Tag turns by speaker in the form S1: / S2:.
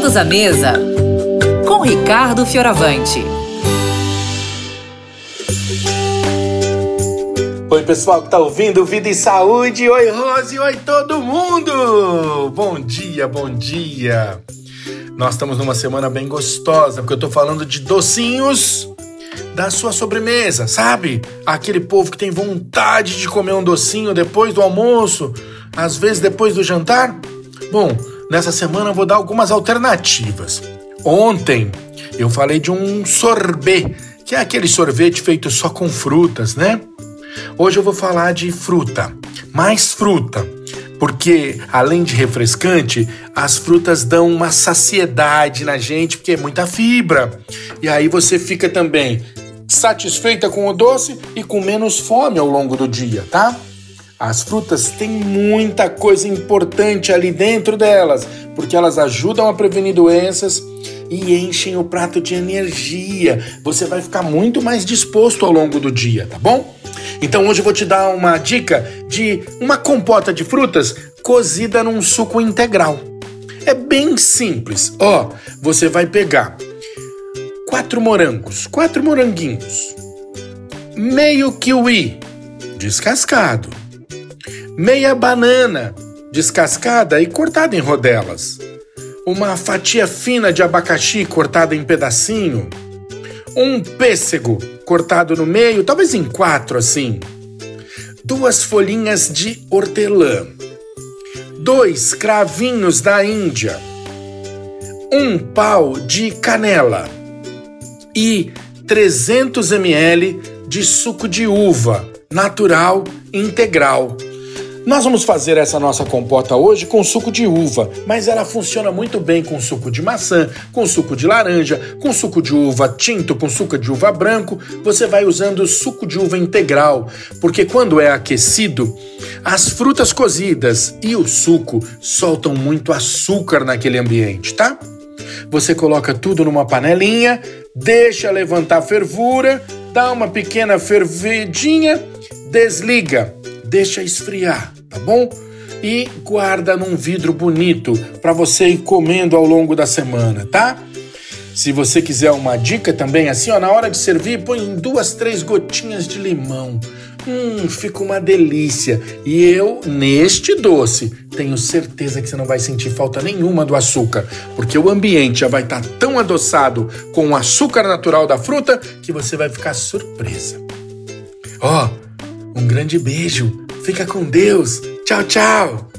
S1: Todos à mesa com Ricardo Fioravante.
S2: Oi, pessoal que tá ouvindo Vida e Saúde. Oi, Rose. Oi, todo mundo. Bom dia, bom dia. Nós estamos numa semana bem gostosa, porque eu tô falando de docinhos da sua sobremesa, sabe? Aquele povo que tem vontade de comer um docinho depois do almoço, às vezes depois do jantar. Bom, nessa semana eu vou dar algumas alternativas. Ontem eu falei de um sorbet, que é aquele sorvete feito só com frutas, né? Hoje eu vou falar de fruta, mais fruta, porque além de refrescante, as frutas dão uma saciedade na gente, porque é muita fibra. E aí você fica também satisfeita com o doce e com menos fome ao longo do dia, tá? As frutas têm muita coisa importante ali dentro delas, porque elas ajudam a prevenir doenças e enchem o prato de energia. Você vai ficar muito mais disposto ao longo do dia, tá bom? Então hoje eu vou te dar uma dica de uma compota de frutas cozida num suco integral. É bem simples. Ó, você vai pegar quatro morangos, quatro moranguinhos, meio kiwi descascado, meia banana descascada e cortada em rodelas, uma fatia fina de abacaxi cortada em pedacinho, um pêssego cortado no meio, talvez em quatro assim, duas folhinhas de hortelã, dois cravinhos da Índia, um pau de canela. E 300 ml de suco de uva natural integral nós vamos fazer essa nossa compota hoje com suco de uva, mas ela funciona muito bem com suco de maçã, com suco de laranja, com suco de uva tinto, com suco de uva branco. Você vai usando suco de uva integral, porque quando é aquecido, as frutas cozidas e o suco soltam muito açúcar naquele ambiente, tá? Você coloca tudo numa panelinha, deixa levantar fervura, dá uma pequena fervedinha, desliga deixa esfriar, tá bom? E guarda num vidro bonito para você ir comendo ao longo da semana, tá? Se você quiser uma dica também, assim, ó, na hora de servir, põe duas, três gotinhas de limão. Hum, fica uma delícia. E eu, neste doce, tenho certeza que você não vai sentir falta nenhuma do açúcar, porque o ambiente já vai estar tá tão adoçado com o açúcar natural da fruta que você vai ficar surpresa. Ó, oh, um grande beijo. Fica com Deus. Tchau, tchau.